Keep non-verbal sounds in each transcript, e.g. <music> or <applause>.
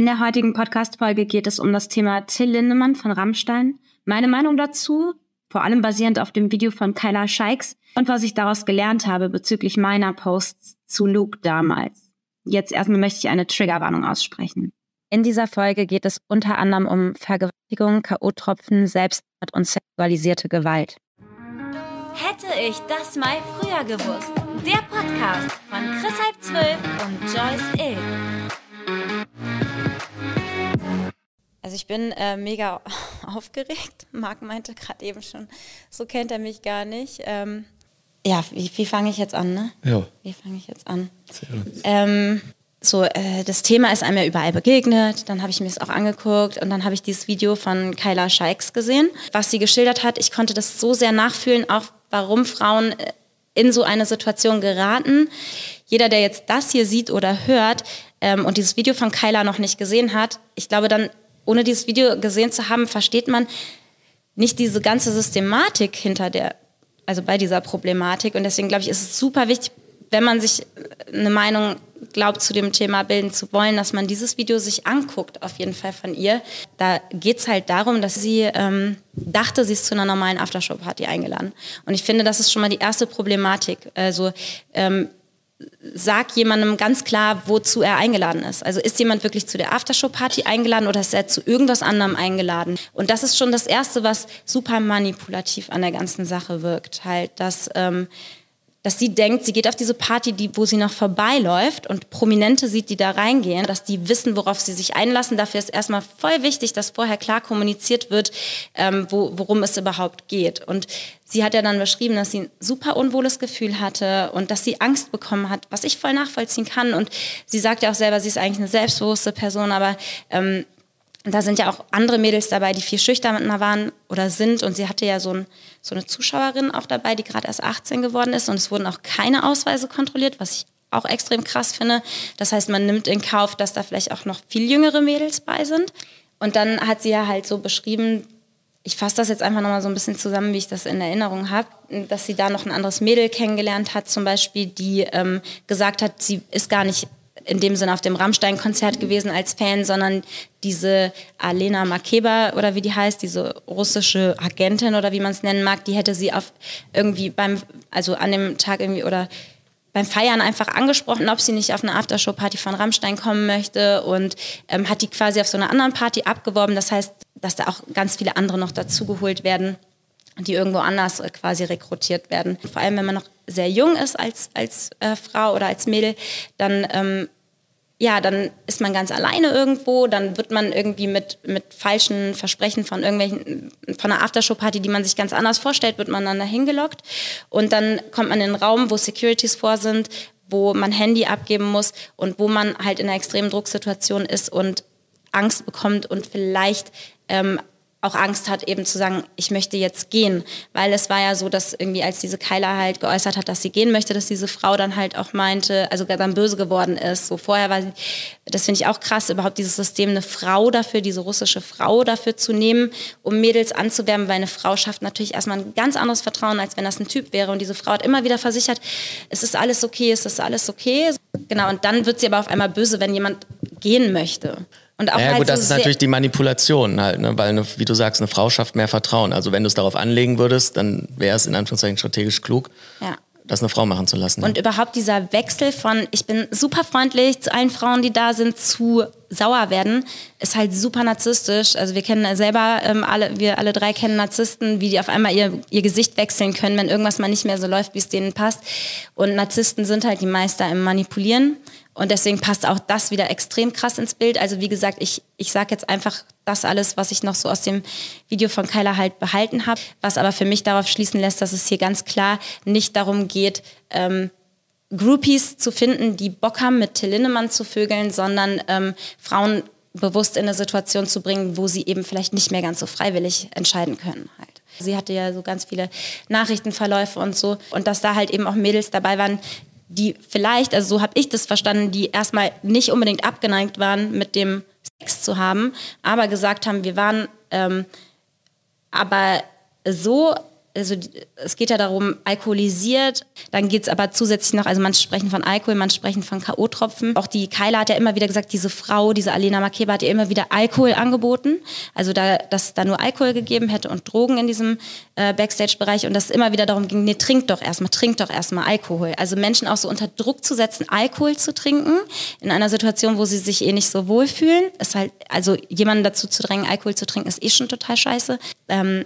In der heutigen Podcast-Folge geht es um das Thema Till Lindemann von Rammstein. Meine Meinung dazu, vor allem basierend auf dem Video von Kyla Scheiks und was ich daraus gelernt habe bezüglich meiner Posts zu Luke damals. Jetzt erstmal möchte ich eine Triggerwarnung aussprechen. In dieser Folge geht es unter anderem um Vergewaltigung, K.O.-Tropfen, Selbstmord und sexualisierte Gewalt. Hätte ich das mal früher gewusst. Der Podcast von Chris Halb 12 und Joyce Ill. Also ich bin äh, mega <laughs> aufgeregt. Marc meinte gerade eben schon, so kennt er mich gar nicht. Ähm, ja, wie, wie fange ich jetzt an, ne? Ja. Wie fange ich jetzt an? Ähm, so, äh, das Thema ist einem ja überall begegnet, dann habe ich mir es auch angeguckt und dann habe ich dieses Video von Kyla Scheiks gesehen, was sie geschildert hat. Ich konnte das so sehr nachfühlen, auch warum Frauen äh, in so eine Situation geraten. Jeder, der jetzt das hier sieht oder hört ähm, und dieses Video von Kyla noch nicht gesehen hat, ich glaube, dann, ohne dieses Video gesehen zu haben, versteht man nicht diese ganze Systematik hinter der, also bei dieser Problematik. Und deswegen glaube ich, ist es super wichtig, wenn man sich eine Meinung glaubt, zu dem Thema bilden zu wollen, dass man dieses Video sich anguckt, auf jeden Fall von ihr. Da geht es halt darum, dass sie ähm, dachte, sie ist zu einer normalen Aftershow-Party eingeladen. Und ich finde, das ist schon mal die erste Problematik. Also ähm, sag jemandem ganz klar, wozu er eingeladen ist. Also ist jemand wirklich zu der Aftershow-Party eingeladen oder ist er zu irgendwas anderem eingeladen? Und das ist schon das Erste, was super manipulativ an der ganzen Sache wirkt. Halt, dass ähm, dass sie denkt, sie geht auf diese Party, die, wo sie noch vorbeiläuft und Prominente sieht, die da reingehen, dass die wissen, worauf sie sich einlassen. Dafür ist erstmal voll wichtig, dass vorher klar kommuniziert wird, ähm, wo, worum es überhaupt geht. Und sie hat ja dann beschrieben, dass sie ein super unwohles Gefühl hatte und dass sie Angst bekommen hat, was ich voll nachvollziehen kann. Und sie sagt ja auch selber, sie ist eigentlich eine selbstbewusste Person, aber ähm, da sind ja auch andere Mädels dabei, die viel schüchterner waren oder sind. Und sie hatte ja so, ein, so eine Zuschauerin auch dabei, die gerade erst 18 geworden ist. Und es wurden auch keine Ausweise kontrolliert, was ich auch extrem krass finde. Das heißt, man nimmt in Kauf, dass da vielleicht auch noch viel jüngere Mädels bei sind. Und dann hat sie ja halt so beschrieben, ich fasse das jetzt einfach nochmal so ein bisschen zusammen, wie ich das in Erinnerung habe, dass sie da noch ein anderes Mädel kennengelernt hat, zum Beispiel, die ähm, gesagt hat, sie ist gar nicht in dem Sinne auf dem Rammstein-Konzert gewesen als Fan, sondern diese Alena Makeba oder wie die heißt, diese russische Agentin oder wie man es nennen mag, die hätte sie auf irgendwie beim, also an dem Tag irgendwie oder beim Feiern einfach angesprochen, ob sie nicht auf eine Aftershow-Party von Rammstein kommen möchte und ähm, hat die quasi auf so einer anderen Party abgeworben. Das heißt, dass da auch ganz viele andere noch dazugeholt werden die irgendwo anders äh, quasi rekrutiert werden. Vor allem, wenn man noch sehr jung ist als, als äh, Frau oder als Mädel, dann ähm, ja, dann ist man ganz alleine irgendwo, dann wird man irgendwie mit, mit falschen Versprechen von irgendwelchen, von einer Aftershow-Party, die man sich ganz anders vorstellt, wird man dann dahin gelockt. Und dann kommt man in einen Raum, wo Securities vor sind, wo man Handy abgeben muss und wo man halt in einer extremen Drucksituation ist und Angst bekommt und vielleicht ähm, auch Angst hat, eben zu sagen, ich möchte jetzt gehen. Weil es war ja so, dass irgendwie, als diese Keiler halt geäußert hat, dass sie gehen möchte, dass diese Frau dann halt auch meinte, also dann böse geworden ist. So vorher war sie, das finde ich auch krass, überhaupt dieses System, eine Frau dafür, diese russische Frau dafür zu nehmen, um Mädels anzuwerben, weil eine Frau schafft natürlich erstmal ein ganz anderes Vertrauen, als wenn das ein Typ wäre. Und diese Frau hat immer wieder versichert, es ist alles okay, es ist alles okay. Genau, und dann wird sie aber auf einmal böse, wenn jemand gehen möchte. Und auch ja, halt gut, so das ist natürlich die Manipulation halt, ne? weil, eine, wie du sagst, eine Frau schafft mehr Vertrauen. Also wenn du es darauf anlegen würdest, dann wäre es in Anführungszeichen strategisch klug, ja. das eine Frau machen zu lassen. Und ja. überhaupt dieser Wechsel von, ich bin super freundlich zu allen Frauen, die da sind, zu sauer werden, ist halt super narzisstisch. Also wir kennen selber, ähm, alle, wir alle drei kennen Narzissten, wie die auf einmal ihr, ihr Gesicht wechseln können, wenn irgendwas mal nicht mehr so läuft, wie es denen passt. Und Narzissten sind halt die Meister im Manipulieren. Und deswegen passt auch das wieder extrem krass ins Bild. Also wie gesagt, ich, ich sage jetzt einfach das alles, was ich noch so aus dem Video von Kyla halt behalten habe, was aber für mich darauf schließen lässt, dass es hier ganz klar nicht darum geht, ähm, Groupies zu finden, die Bock haben, mit Till Lindemann zu vögeln, sondern ähm, Frauen bewusst in eine Situation zu bringen, wo sie eben vielleicht nicht mehr ganz so freiwillig entscheiden können halt. Sie hatte ja so ganz viele Nachrichtenverläufe und so. Und dass da halt eben auch Mädels dabei waren, die vielleicht, also so habe ich das verstanden, die erstmal nicht unbedingt abgeneigt waren, mit dem Sex zu haben, aber gesagt haben, wir waren ähm, aber so also es geht ja darum, alkoholisiert, dann geht es aber zusätzlich noch, also manche sprechen von Alkohol, manche sprechen von K.O.-Tropfen. Auch die Kyla hat ja immer wieder gesagt, diese Frau, diese Alena Makeba hat ja immer wieder Alkohol angeboten. Also da, dass da nur Alkohol gegeben hätte und Drogen in diesem äh, Backstage-Bereich und dass es immer wieder darum ging, nee, trink doch erstmal, trink doch erstmal Alkohol. Also Menschen auch so unter Druck zu setzen, Alkohol zu trinken, in einer Situation, wo sie sich eh nicht so wohlfühlen, ist halt, also jemanden dazu zu drängen, Alkohol zu trinken, ist eh schon total scheiße. Ähm,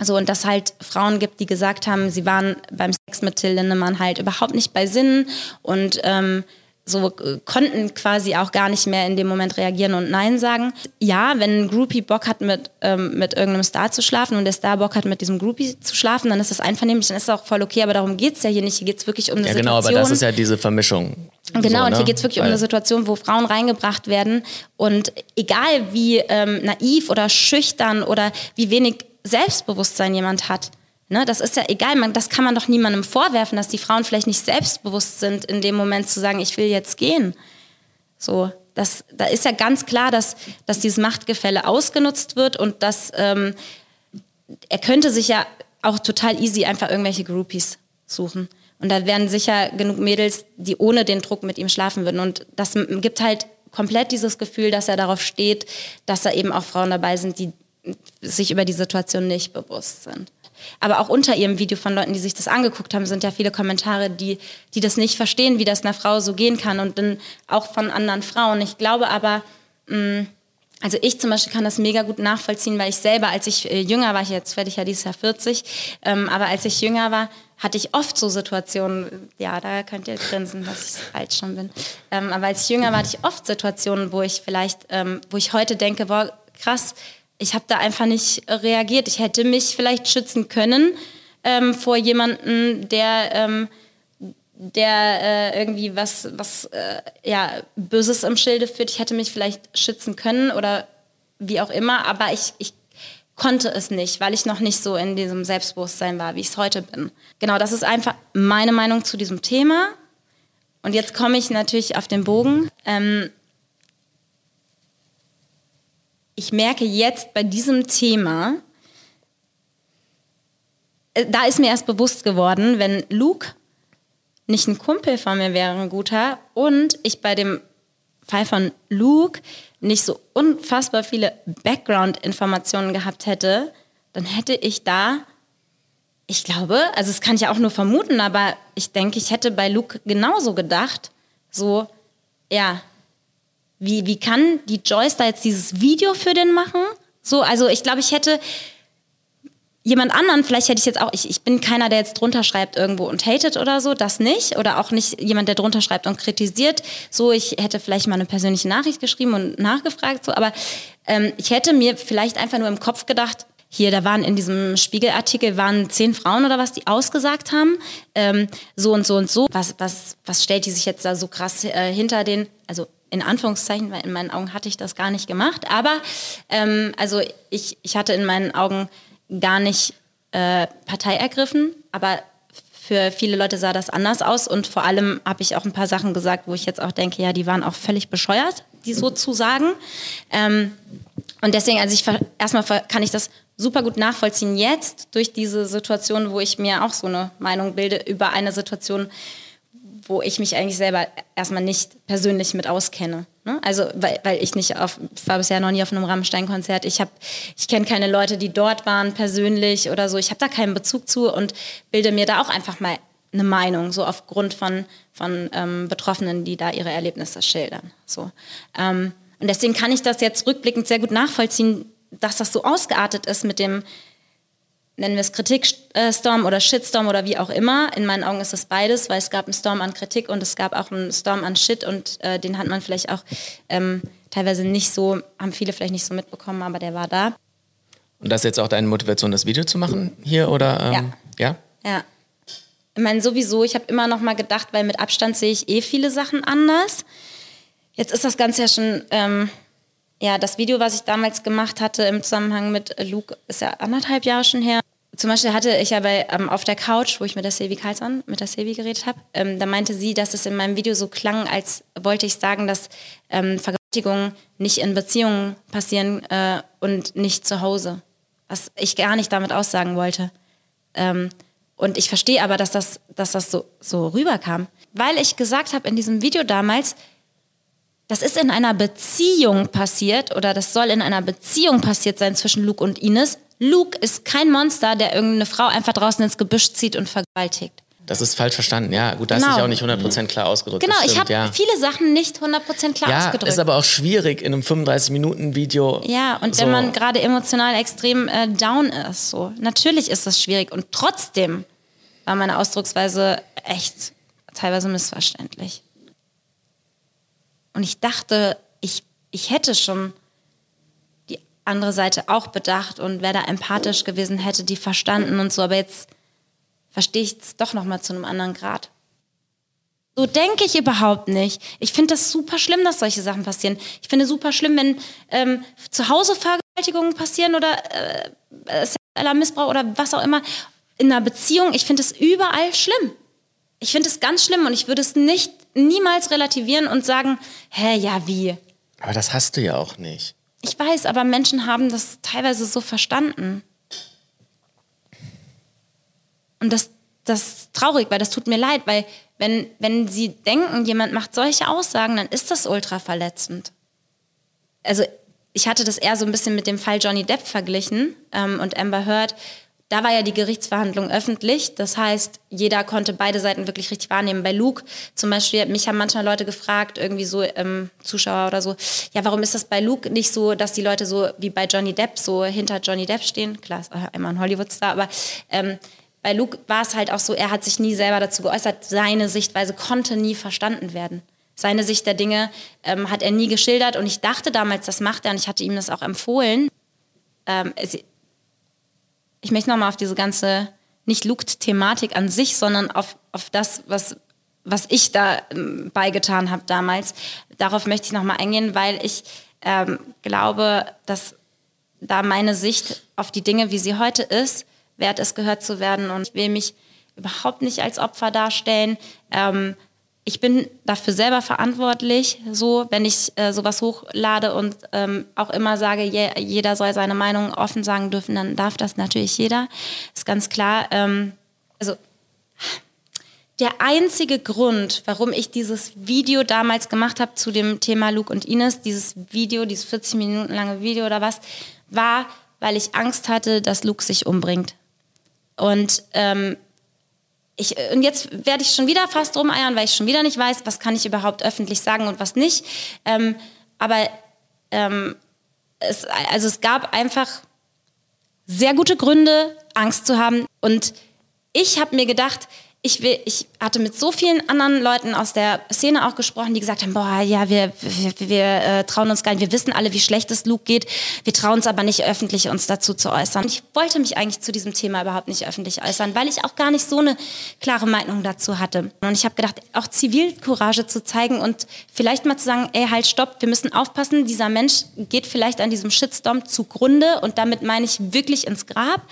so, und dass halt Frauen gibt, die gesagt haben, sie waren beim Sex mit Till Lindemann halt überhaupt nicht bei Sinnen und ähm, so äh, konnten quasi auch gar nicht mehr in dem Moment reagieren und Nein sagen. Ja, wenn ein Groupie Bock hat, mit, ähm, mit irgendeinem Star zu schlafen und der Star Bock hat, mit diesem Groupie zu schlafen, dann ist das einvernehmlich, dann ist das auch voll okay, aber darum geht es ja hier nicht. Hier geht es wirklich um eine ja, Situation. Genau, aber das ist ja diese Vermischung. Genau, so, und hier ne? geht es wirklich Weil um eine Situation, wo Frauen reingebracht werden und egal wie ähm, naiv oder schüchtern oder wie wenig Selbstbewusstsein jemand hat, Ne, das ist ja egal, man, das kann man doch niemandem vorwerfen, dass die Frauen vielleicht nicht selbstbewusst sind, in dem Moment zu sagen, ich will jetzt gehen. So, das, da ist ja ganz klar, dass, dass dieses Machtgefälle ausgenutzt wird und dass ähm, er könnte sich ja auch total easy einfach irgendwelche Groupies suchen. Und da wären sicher genug Mädels, die ohne den Druck mit ihm schlafen würden. Und das gibt halt komplett dieses Gefühl, dass er darauf steht, dass da eben auch Frauen dabei sind, die sich über die Situation nicht bewusst sind. Aber auch unter ihrem Video von Leuten, die sich das angeguckt haben, sind ja viele Kommentare, die, die das nicht verstehen, wie das einer Frau so gehen kann und dann auch von anderen Frauen. Ich glaube aber, mh, mm, also ich zum Beispiel kann das mega gut nachvollziehen, weil ich selber, als ich äh, jünger war, jetzt werde ich ja dieses Jahr 40, ähm, aber als ich jünger war, hatte ich oft so Situationen, ja, da könnt ihr grinsen, dass ich alt schon bin, ähm, aber als ich jünger war, hatte ich oft Situationen, wo ich vielleicht, ähm, wo ich heute denke, boah, krass, ich habe da einfach nicht reagiert. Ich hätte mich vielleicht schützen können ähm, vor jemandem, der, ähm, der äh, irgendwie was, was äh, ja, Böses im Schilde führt. Ich hätte mich vielleicht schützen können oder wie auch immer, aber ich, ich konnte es nicht, weil ich noch nicht so in diesem Selbstbewusstsein war, wie ich es heute bin. Genau, das ist einfach meine Meinung zu diesem Thema. Und jetzt komme ich natürlich auf den Bogen. Ähm, ich merke jetzt bei diesem Thema, äh, da ist mir erst bewusst geworden, wenn Luke nicht ein Kumpel von mir wäre, ein guter, und ich bei dem Fall von Luke nicht so unfassbar viele Background-Informationen gehabt hätte, dann hätte ich da, ich glaube, also das kann ich auch nur vermuten, aber ich denke, ich hätte bei Luke genauso gedacht, so, ja, wie, wie kann die Joyce da jetzt dieses Video für den machen? So, also ich glaube, ich hätte jemand anderen, vielleicht hätte ich jetzt auch, ich, ich bin keiner, der jetzt drunter schreibt irgendwo und hatet oder so, das nicht. Oder auch nicht jemand, der drunter schreibt und kritisiert. So, ich hätte vielleicht mal eine persönliche Nachricht geschrieben und nachgefragt, so, aber ähm, ich hätte mir vielleicht einfach nur im Kopf gedacht, hier, da waren in diesem Spiegelartikel waren zehn Frauen oder was, die ausgesagt haben, ähm, so und so und so. Was, was, was stellt die sich jetzt da so krass äh, hinter den, also in Anführungszeichen, weil in meinen Augen hatte ich das gar nicht gemacht. Aber ähm, also ich, ich hatte in meinen Augen gar nicht äh, Partei ergriffen, aber für viele Leute sah das anders aus und vor allem habe ich auch ein paar Sachen gesagt, wo ich jetzt auch denke, ja, die waren auch völlig bescheuert, die so zu sagen. Ähm, und deswegen, also ich erstmal kann ich das super gut nachvollziehen jetzt durch diese Situation, wo ich mir auch so eine Meinung bilde über eine Situation, wo ich mich eigentlich selber erstmal nicht persönlich mit auskenne. Ne? Also weil, weil ich nicht auf, ich war bisher noch nie auf einem Rammstein-Konzert. Ich habe, ich kenne keine Leute, die dort waren persönlich oder so. Ich habe da keinen Bezug zu und bilde mir da auch einfach mal eine Meinung, so aufgrund von, von ähm, Betroffenen, die da ihre Erlebnisse schildern. So. Ähm, und deswegen kann ich das jetzt rückblickend sehr gut nachvollziehen, dass das so ausgeartet ist mit dem, nennen wir es Kritikstorm oder Shitstorm oder wie auch immer. In meinen Augen ist das beides, weil es gab einen Storm an Kritik und es gab auch einen Storm an Shit und äh, den hat man vielleicht auch ähm, teilweise nicht so, haben viele vielleicht nicht so mitbekommen, aber der war da. Und das ist jetzt auch deine Motivation, das Video zu machen hier oder? Ähm, ja. Ja. Ja. Ich meine, sowieso, ich habe immer noch mal gedacht, weil mit Abstand sehe ich eh viele Sachen anders. Jetzt ist das Ganze ja schon ähm, ja, das Video, was ich damals gemacht hatte im Zusammenhang mit Luke, ist ja anderthalb Jahre schon her. Zum Beispiel hatte ich ja bei, ähm, auf der Couch, wo ich mit der Silvi Karlsson, mit der Silvi geredet habe, ähm, da meinte sie, dass es in meinem Video so klang, als wollte ich sagen, dass ähm, Vergewaltigungen nicht in Beziehungen passieren äh, und nicht zu Hause. Was ich gar nicht damit aussagen wollte. Ähm, und ich verstehe aber, dass das, dass das so, so rüberkam. Weil ich gesagt habe in diesem Video damals, das ist in einer Beziehung passiert oder das soll in einer Beziehung passiert sein zwischen Luke und Ines. Luke ist kein Monster, der irgendeine Frau einfach draußen ins Gebüsch zieht und vergewaltigt. Das ist falsch verstanden, ja. Gut, da genau. hast du dich auch nicht 100% klar ausgedrückt. Genau, stimmt, ich habe ja. viele Sachen nicht 100% klar ja, ausgedrückt. ist aber auch schwierig in einem 35-Minuten-Video. Ja, und so. wenn man gerade emotional extrem äh, down ist, so. Natürlich ist das schwierig. Und trotzdem war meine Ausdrucksweise echt teilweise missverständlich. Und ich dachte, ich, ich hätte schon andere Seite auch bedacht und wäre da empathisch gewesen, hätte die verstanden und so. Aber jetzt verstehe ich es doch noch mal zu einem anderen Grad. So denke ich überhaupt nicht. Ich finde das super schlimm, dass solche Sachen passieren. Ich finde super schlimm, wenn ähm, zu Hause Vergewaltigungen passieren oder äh, sexueller Missbrauch oder was auch immer. In einer Beziehung, ich finde es überall schlimm. Ich finde es ganz schlimm und ich würde es nicht niemals relativieren und sagen, hä, ja, wie? Aber das hast du ja auch nicht. Ich weiß, aber Menschen haben das teilweise so verstanden. Und das, das ist traurig, weil das tut mir leid, weil wenn, wenn sie denken, jemand macht solche Aussagen, dann ist das ultra verletzend. Also ich hatte das eher so ein bisschen mit dem Fall Johnny Depp verglichen ähm, und Amber Heard. Da war ja die Gerichtsverhandlung öffentlich. Das heißt, jeder konnte beide Seiten wirklich richtig wahrnehmen. Bei Luke zum Beispiel, mich haben manchmal Leute gefragt, irgendwie so ähm, Zuschauer oder so, ja, warum ist das bei Luke nicht so, dass die Leute so wie bei Johnny Depp so hinter Johnny Depp stehen? Klar, ist einmal ein Hollywood-Star, aber ähm, bei Luke war es halt auch so, er hat sich nie selber dazu geäußert, seine Sichtweise konnte nie verstanden werden. Seine Sicht der Dinge ähm, hat er nie geschildert und ich dachte damals, das macht er und ich hatte ihm das auch empfohlen. Ähm, ich möchte nochmal auf diese ganze, nicht Luke-Thematik an sich, sondern auf, auf das, was, was ich da ähm, beigetan habe damals. Darauf möchte ich nochmal eingehen, weil ich ähm, glaube, dass da meine Sicht auf die Dinge, wie sie heute ist, wert ist, gehört zu werden. Und ich will mich überhaupt nicht als Opfer darstellen. Ähm, ich bin dafür selber verantwortlich, so wenn ich äh, sowas hochlade und ähm, auch immer sage, je, jeder soll seine Meinung offen sagen dürfen, dann darf das natürlich jeder. Ist ganz klar. Ähm, also der einzige Grund, warum ich dieses Video damals gemacht habe zu dem Thema Luke und Ines, dieses Video, dieses 40 Minuten lange Video oder was, war, weil ich Angst hatte, dass Luke sich umbringt. Und ähm, ich, und jetzt werde ich schon wieder fast rumeiern, weil ich schon wieder nicht weiß, was kann ich überhaupt öffentlich sagen und was nicht. Ähm, aber ähm, es, also es gab einfach sehr gute Gründe, Angst zu haben. Und ich habe mir gedacht, ich, will, ich hatte mit so vielen anderen Leuten aus der Szene auch gesprochen, die gesagt haben, boah, ja, wir, wir, wir äh, trauen uns gar nicht, wir wissen alle, wie schlecht es Luke geht, wir trauen uns aber nicht öffentlich, uns dazu zu äußern. Ich wollte mich eigentlich zu diesem Thema überhaupt nicht öffentlich äußern, weil ich auch gar nicht so eine klare Meinung dazu hatte. Und ich habe gedacht, auch Zivilcourage zu zeigen und vielleicht mal zu sagen, ey, halt, stopp, wir müssen aufpassen, dieser Mensch geht vielleicht an diesem Shitstorm zugrunde und damit meine ich wirklich ins Grab.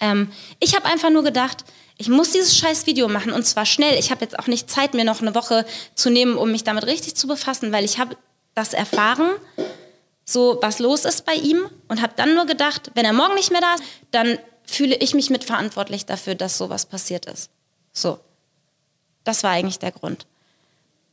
Ähm, ich habe einfach nur gedacht, ich muss dieses scheiß Video machen und zwar schnell. Ich habe jetzt auch nicht Zeit, mir noch eine Woche zu nehmen, um mich damit richtig zu befassen, weil ich habe das erfahren, so was los ist bei ihm und habe dann nur gedacht, wenn er morgen nicht mehr da ist, dann fühle ich mich mitverantwortlich dafür, dass sowas passiert ist. So. Das war eigentlich der Grund.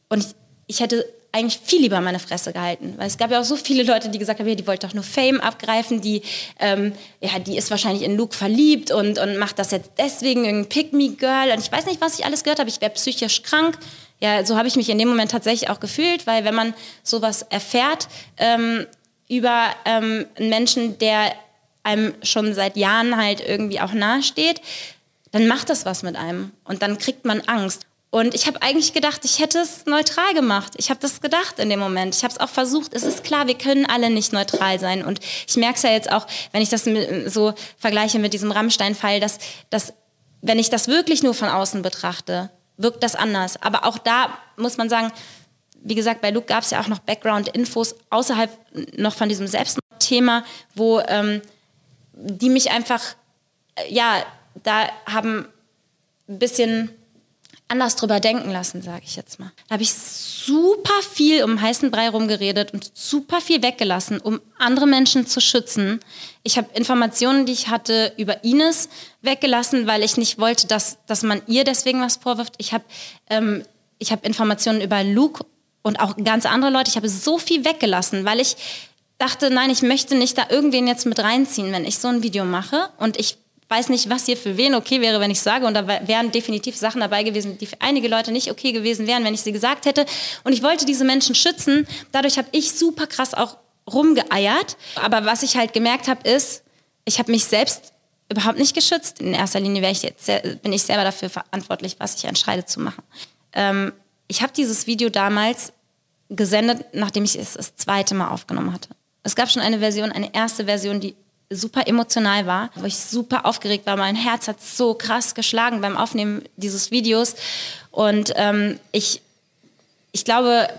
Und ich, ich hätte eigentlich viel lieber meine Fresse gehalten. Weil es gab ja auch so viele Leute, die gesagt haben, ja, die wollte doch nur Fame abgreifen, die, ähm, ja, die ist wahrscheinlich in Luke verliebt und, und macht das jetzt deswegen, irgendein Pick-Me-Girl. Und ich weiß nicht, was ich alles gehört habe. Ich wäre psychisch krank. Ja, so habe ich mich in dem Moment tatsächlich auch gefühlt, weil wenn man sowas erfährt ähm, über ähm, einen Menschen, der einem schon seit Jahren halt irgendwie auch nahesteht, dann macht das was mit einem. Und dann kriegt man Angst. Und ich habe eigentlich gedacht, ich hätte es neutral gemacht. Ich habe das gedacht in dem Moment. Ich habe es auch versucht. Es ist klar, wir können alle nicht neutral sein. Und ich merke es ja jetzt auch, wenn ich das so vergleiche mit diesem Rammstein-Fall, dass, dass wenn ich das wirklich nur von außen betrachte, wirkt das anders. Aber auch da muss man sagen, wie gesagt, bei Luke gab es ja auch noch Background-Infos außerhalb noch von diesem Selbstmordthema, wo ähm, die mich einfach, äh, ja, da haben ein bisschen anders drüber denken lassen, sage ich jetzt mal. Da habe ich super viel um heißen Brei rumgeredet und super viel weggelassen, um andere Menschen zu schützen. Ich habe Informationen, die ich hatte, über Ines weggelassen, weil ich nicht wollte, dass, dass man ihr deswegen was vorwirft. Ich habe ähm, hab Informationen über Luke und auch ganz andere Leute. Ich habe so viel weggelassen, weil ich dachte, nein, ich möchte nicht da irgendwen jetzt mit reinziehen, wenn ich so ein Video mache. Und ich weiß nicht, was hier für wen okay wäre, wenn ich sage. Und da wären definitiv Sachen dabei gewesen, die für einige Leute nicht okay gewesen wären, wenn ich sie gesagt hätte. Und ich wollte diese Menschen schützen. Dadurch habe ich super krass auch rumgeeiert. Aber was ich halt gemerkt habe, ist, ich habe mich selbst überhaupt nicht geschützt. In erster Linie ich jetzt, bin ich selber dafür verantwortlich, was ich entscheide zu machen. Ähm, ich habe dieses Video damals gesendet, nachdem ich es das zweite Mal aufgenommen hatte. Es gab schon eine Version, eine erste Version, die super emotional war, wo ich super aufgeregt war. Mein Herz hat so krass geschlagen beim Aufnehmen dieses Videos. Und ähm, ich, ich glaube,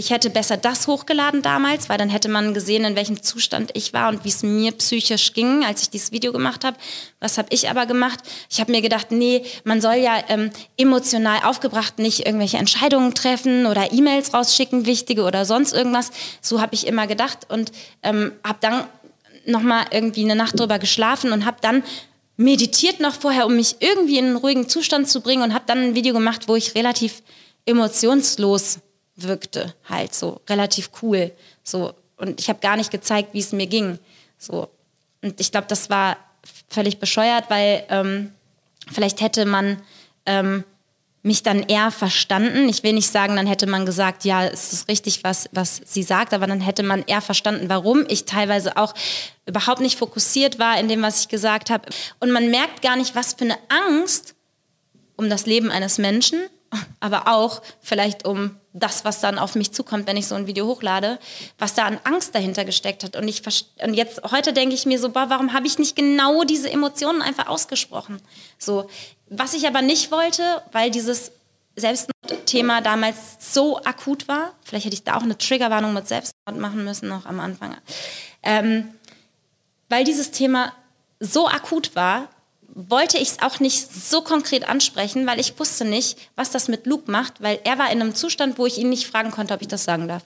ich hätte besser das hochgeladen damals, weil dann hätte man gesehen, in welchem Zustand ich war und wie es mir psychisch ging, als ich dieses Video gemacht habe. Was habe ich aber gemacht? Ich habe mir gedacht, nee, man soll ja ähm, emotional aufgebracht nicht irgendwelche Entscheidungen treffen oder E-Mails rausschicken, wichtige oder sonst irgendwas. So habe ich immer gedacht und ähm, habe dann nochmal irgendwie eine Nacht drüber geschlafen und habe dann meditiert noch vorher, um mich irgendwie in einen ruhigen Zustand zu bringen und habe dann ein Video gemacht, wo ich relativ emotionslos wirkte, halt so relativ cool, so. Und ich habe gar nicht gezeigt, wie es mir ging, so. Und ich glaube, das war völlig bescheuert, weil ähm, vielleicht hätte man ähm, mich dann eher verstanden. Ich will nicht sagen, dann hätte man gesagt, ja, es ist richtig, was, was sie sagt, aber dann hätte man eher verstanden, warum ich teilweise auch überhaupt nicht fokussiert war in dem, was ich gesagt habe. Und man merkt gar nicht, was für eine Angst um das Leben eines Menschen, aber auch vielleicht um das, was dann auf mich zukommt, wenn ich so ein Video hochlade, was da an Angst dahinter gesteckt hat. Und, ich, und jetzt, heute denke ich mir so, boah, warum habe ich nicht genau diese Emotionen einfach ausgesprochen? So, was ich aber nicht wollte, weil dieses Selbstmordthema damals so akut war, vielleicht hätte ich da auch eine Triggerwarnung mit Selbstmord machen müssen, noch am Anfang, ähm, weil dieses Thema so akut war, wollte ich es auch nicht so konkret ansprechen, weil ich wusste nicht, was das mit Luke macht, weil er war in einem Zustand, wo ich ihn nicht fragen konnte, ob ich das sagen darf.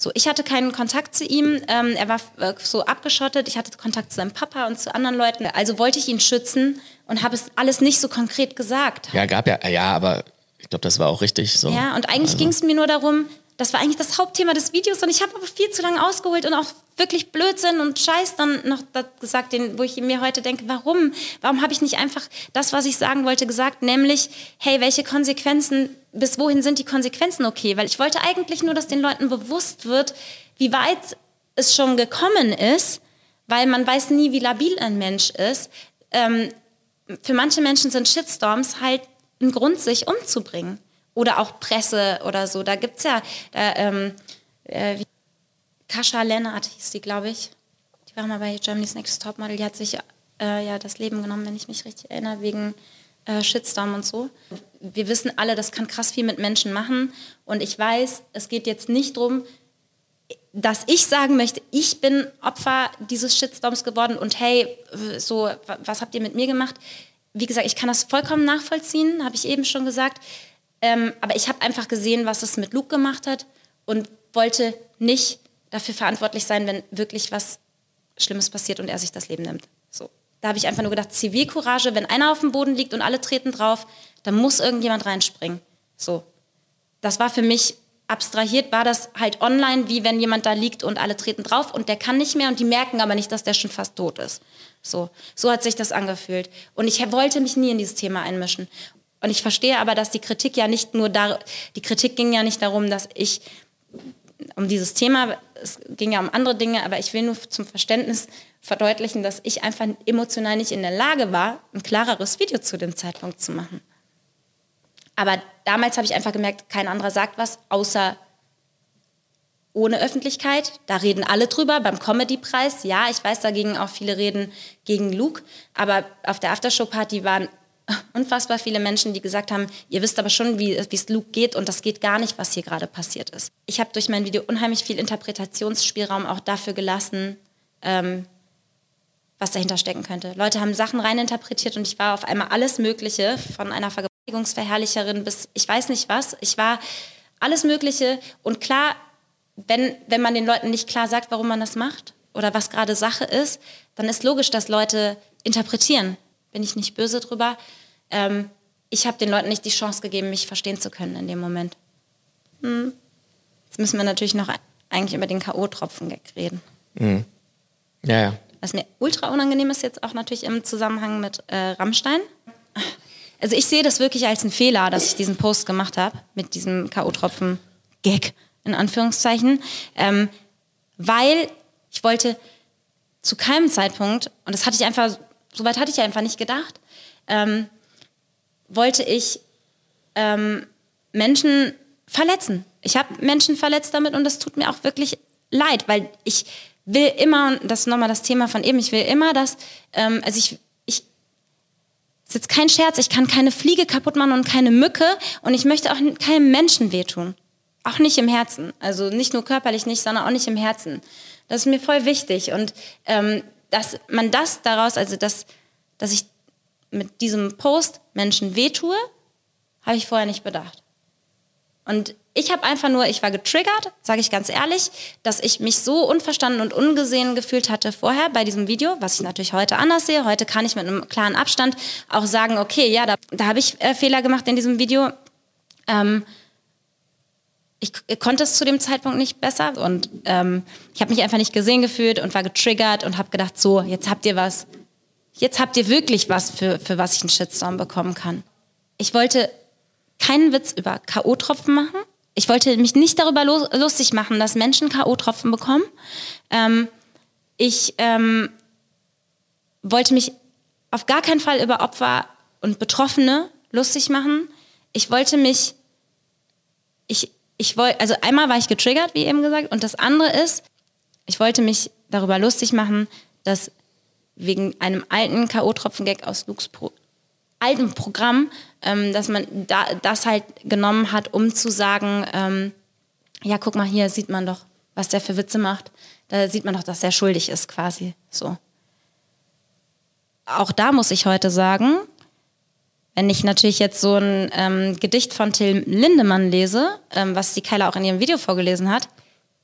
So, ich hatte keinen Kontakt zu ihm. Ähm, er war äh, so abgeschottet. Ich hatte Kontakt zu seinem Papa und zu anderen Leuten. Also wollte ich ihn schützen und habe es alles nicht so konkret gesagt. Ja, gab ja, ja, aber ich glaube, das war auch richtig so. Ja, und eigentlich also. ging es mir nur darum, das war eigentlich das Hauptthema des Videos und ich habe aber viel zu lange ausgeholt und auch wirklich Blödsinn und Scheiß dann noch gesagt, den, wo ich mir heute denke, warum? Warum habe ich nicht einfach das, was ich sagen wollte, gesagt, nämlich, hey, welche Konsequenzen, bis wohin sind die Konsequenzen okay? Weil ich wollte eigentlich nur, dass den Leuten bewusst wird, wie weit es schon gekommen ist, weil man weiß nie, wie labil ein Mensch ist. Ähm, für manche Menschen sind Shitstorms halt ein Grund, sich umzubringen oder auch Presse oder so. Da gibt es ja, da, ähm, äh, Kascha Lennart hieß die, glaube ich. Die war mal bei Germany's Next Topmodel. Die hat sich äh, ja das Leben genommen, wenn ich mich richtig erinnere, wegen äh, Shitstorm und so. Wir wissen alle, das kann krass viel mit Menschen machen. Und ich weiß, es geht jetzt nicht darum, dass ich sagen möchte, ich bin Opfer dieses Shitstorms geworden und hey, so, was habt ihr mit mir gemacht? Wie gesagt, ich kann das vollkommen nachvollziehen, habe ich eben schon gesagt. Ähm, aber ich habe einfach gesehen, was es mit Luke gemacht hat und wollte nicht dafür verantwortlich sein, wenn wirklich was Schlimmes passiert und er sich das Leben nimmt. So. Da habe ich einfach nur gedacht, Zivilcourage, wenn einer auf dem Boden liegt und alle treten drauf, dann muss irgendjemand reinspringen. So. Das war für mich abstrahiert, war das halt online, wie wenn jemand da liegt und alle treten drauf und der kann nicht mehr und die merken aber nicht, dass der schon fast tot ist. So, so hat sich das angefühlt. Und ich wollte mich nie in dieses Thema einmischen. Und ich verstehe aber, dass die Kritik ja nicht nur da, die Kritik ging ja nicht darum, dass ich um dieses Thema, es ging ja um andere Dinge, aber ich will nur zum Verständnis verdeutlichen, dass ich einfach emotional nicht in der Lage war, ein klareres Video zu dem Zeitpunkt zu machen. Aber damals habe ich einfach gemerkt, kein anderer sagt was, außer ohne Öffentlichkeit. Da reden alle drüber. Beim Comedy-Preis, ja, ich weiß, dagegen auch viele reden gegen Luke. Aber auf der Aftershow-Party waren unfassbar viele Menschen, die gesagt haben, ihr wisst aber schon, wie es Luke geht und das geht gar nicht, was hier gerade passiert ist. Ich habe durch mein Video unheimlich viel Interpretationsspielraum auch dafür gelassen, ähm, was dahinter stecken könnte. Leute haben Sachen reininterpretiert und ich war auf einmal alles Mögliche von einer Vergewaltigung Verherrlicherin bis ich weiß nicht was. Ich war alles Mögliche und klar, wenn, wenn man den Leuten nicht klar sagt, warum man das macht oder was gerade Sache ist, dann ist logisch, dass Leute interpretieren. Bin ich nicht böse drüber. Ähm, ich habe den Leuten nicht die Chance gegeben, mich verstehen zu können in dem Moment. Hm. Jetzt müssen wir natürlich noch eigentlich über den K.O.-Tropfen reden. Mhm. Ja, ja. Was mir ultra unangenehm ist jetzt auch natürlich im Zusammenhang mit äh, Rammstein. Also ich sehe das wirklich als einen Fehler, dass ich diesen Post gemacht habe mit diesem K.O.-Tropfen-Gag in Anführungszeichen, ähm, weil ich wollte zu keinem Zeitpunkt, und das hatte ich einfach, soweit hatte ich einfach nicht gedacht, ähm, wollte ich ähm, Menschen verletzen. Ich habe Menschen verletzt damit und das tut mir auch wirklich leid, weil ich will immer, das ist nochmal das Thema von eben, ich will immer, dass, ähm, also ich, ich, ist jetzt kein Scherz, ich kann keine Fliege kaputt machen und keine Mücke und ich möchte auch keinem Menschen wehtun. Auch nicht im Herzen. Also nicht nur körperlich nicht, sondern auch nicht im Herzen. Das ist mir voll wichtig. Und ähm, dass man das daraus, also dass, dass ich mit diesem Post Menschen wehtue, habe ich vorher nicht bedacht. Und ich habe einfach nur, ich war getriggert, sage ich ganz ehrlich, dass ich mich so unverstanden und ungesehen gefühlt hatte vorher bei diesem Video, was ich natürlich heute anders sehe. Heute kann ich mit einem klaren Abstand auch sagen, okay, ja, da, da habe ich äh, Fehler gemacht in diesem Video. Ähm, ich, ich, konnte es zu dem Zeitpunkt nicht besser und ähm, ich habe mich einfach nicht gesehen gefühlt und war getriggert und habe gedacht, so, jetzt habt ihr was, jetzt habt ihr wirklich was, für, für was ich einen Shitstorm bekommen kann. Ich wollte keinen Witz über K.O.-Tropfen machen. Ich wollte mich nicht darüber lustig machen, dass Menschen K.O.-Tropfen bekommen. Ähm, ich ähm, wollte mich auf gar keinen Fall über Opfer und Betroffene lustig machen. Ich wollte mich, ich, ich wollte, also einmal war ich getriggert, wie eben gesagt, und das andere ist, ich wollte mich darüber lustig machen, dass wegen einem alten K.O.-Tropfen-Gag aus Lux Pro alten Programm, ähm, dass man da, das halt genommen hat, um zu sagen, ähm, ja, guck mal, hier sieht man doch, was der für Witze macht. Da sieht man doch, dass er schuldig ist, quasi. So. Auch da muss ich heute sagen, wenn ich natürlich jetzt so ein ähm, Gedicht von Till Lindemann lese, ähm, was die Keila auch in ihrem Video vorgelesen hat,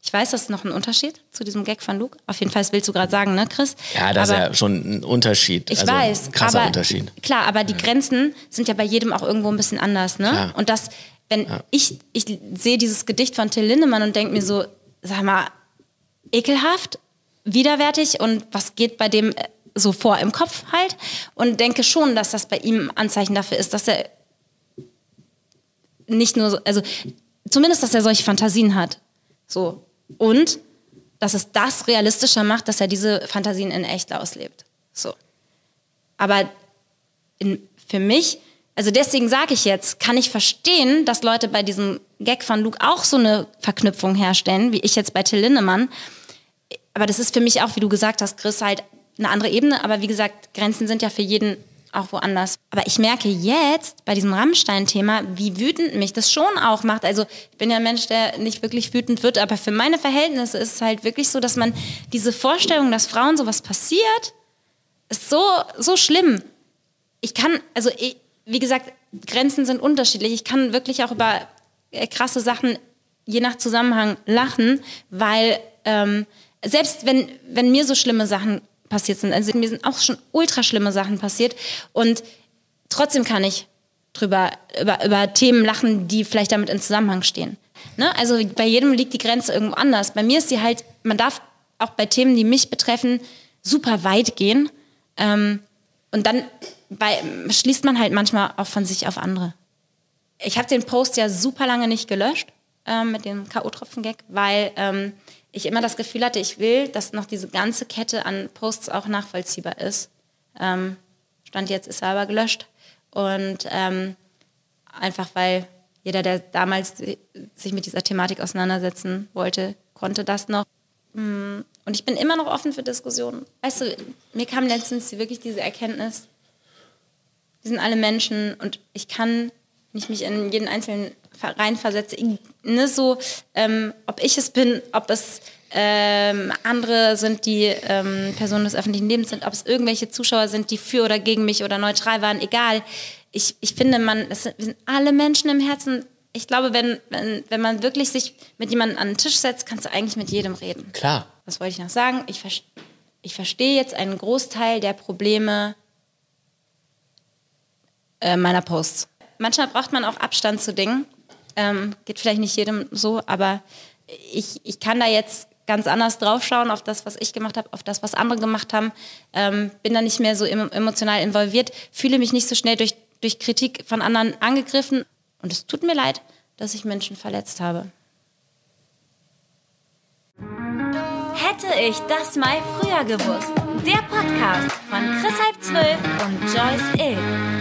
ich weiß, das ist noch ein Unterschied zu diesem Gag von Luke. Auf jeden Fall, das willst du gerade sagen, ne, Chris? Ja, das aber ist ja schon ein Unterschied. Ich also weiß. Ein krasser aber, Unterschied. Klar, aber die ja. Grenzen sind ja bei jedem auch irgendwo ein bisschen anders, ne? Klar. Und das, wenn ja. ich, ich sehe dieses Gedicht von Till Lindemann und denke mir so, sag mal, ekelhaft, widerwärtig und was geht bei dem so vor im Kopf halt und denke schon, dass das bei ihm ein Anzeichen dafür ist, dass er nicht nur so, also zumindest, dass er solche Fantasien hat. So. Und dass es das realistischer macht, dass er diese Fantasien in echt auslebt. So. Aber in, für mich, also deswegen sage ich jetzt, kann ich verstehen, dass Leute bei diesem Gag von Luke auch so eine Verknüpfung herstellen, wie ich jetzt bei Till Lindemann. Aber das ist für mich auch, wie du gesagt hast, Chris, halt eine andere Ebene. Aber wie gesagt, Grenzen sind ja für jeden auch woanders. Aber ich merke jetzt bei diesem Rammstein-Thema, wie wütend mich das schon auch macht. Also ich bin ja ein Mensch, der nicht wirklich wütend wird, aber für meine Verhältnisse ist es halt wirklich so, dass man diese Vorstellung, dass Frauen sowas passiert, ist so, so schlimm. Ich kann, also ich, wie gesagt, Grenzen sind unterschiedlich. Ich kann wirklich auch über äh, krasse Sachen je nach Zusammenhang lachen, weil ähm, selbst wenn, wenn mir so schlimme Sachen passiert sind. Also mir sind auch schon ultra schlimme Sachen passiert und trotzdem kann ich drüber über, über Themen lachen, die vielleicht damit in Zusammenhang stehen. Ne? Also bei jedem liegt die Grenze irgendwo anders. Bei mir ist sie halt, man darf auch bei Themen, die mich betreffen, super weit gehen. Ähm, und dann bei, schließt man halt manchmal auch von sich auf andere. Ich habe den Post ja super lange nicht gelöscht äh, mit dem K.O.-Tropfen-Gag, weil ähm, ich immer das Gefühl hatte, ich will, dass noch diese ganze Kette an Posts auch nachvollziehbar ist. Ähm, Stand jetzt ist er aber gelöscht. Und ähm, einfach weil jeder, der damals sich mit dieser Thematik auseinandersetzen wollte, konnte das noch. Mm, und ich bin immer noch offen für Diskussionen. Weißt du, mir kam letztens wirklich diese Erkenntnis, wir sind alle Menschen und ich kann, wenn ich mich in jeden einzelnen reinversetze, ne, so, ähm, ob ich es bin, ob es ähm, andere sind, die ähm, Personen des öffentlichen Lebens sind, ob es irgendwelche Zuschauer sind, die für oder gegen mich oder neutral waren, egal. ich, ich finde, man, das sind, wir sind alle Menschen im Herzen. Ich glaube, wenn, wenn, wenn man wirklich sich mit jemandem an den Tisch setzt, kannst du eigentlich mit jedem reden. Klar. Was wollte ich noch sagen? Ich, ich verstehe jetzt einen Großteil der Probleme äh, meiner Posts. Manchmal braucht man auch Abstand zu Dingen. Ähm, geht vielleicht nicht jedem so, aber ich, ich kann da jetzt ganz anders draufschauen auf das, was ich gemacht habe, auf das, was andere gemacht haben. Ähm, bin da nicht mehr so emotional involviert, fühle mich nicht so schnell durch, durch Kritik von anderen angegriffen. Und es tut mir leid, dass ich Menschen verletzt habe. Hätte ich das mal früher gewusst. Der Podcast von Chris Halb 12 und Joyce Ill.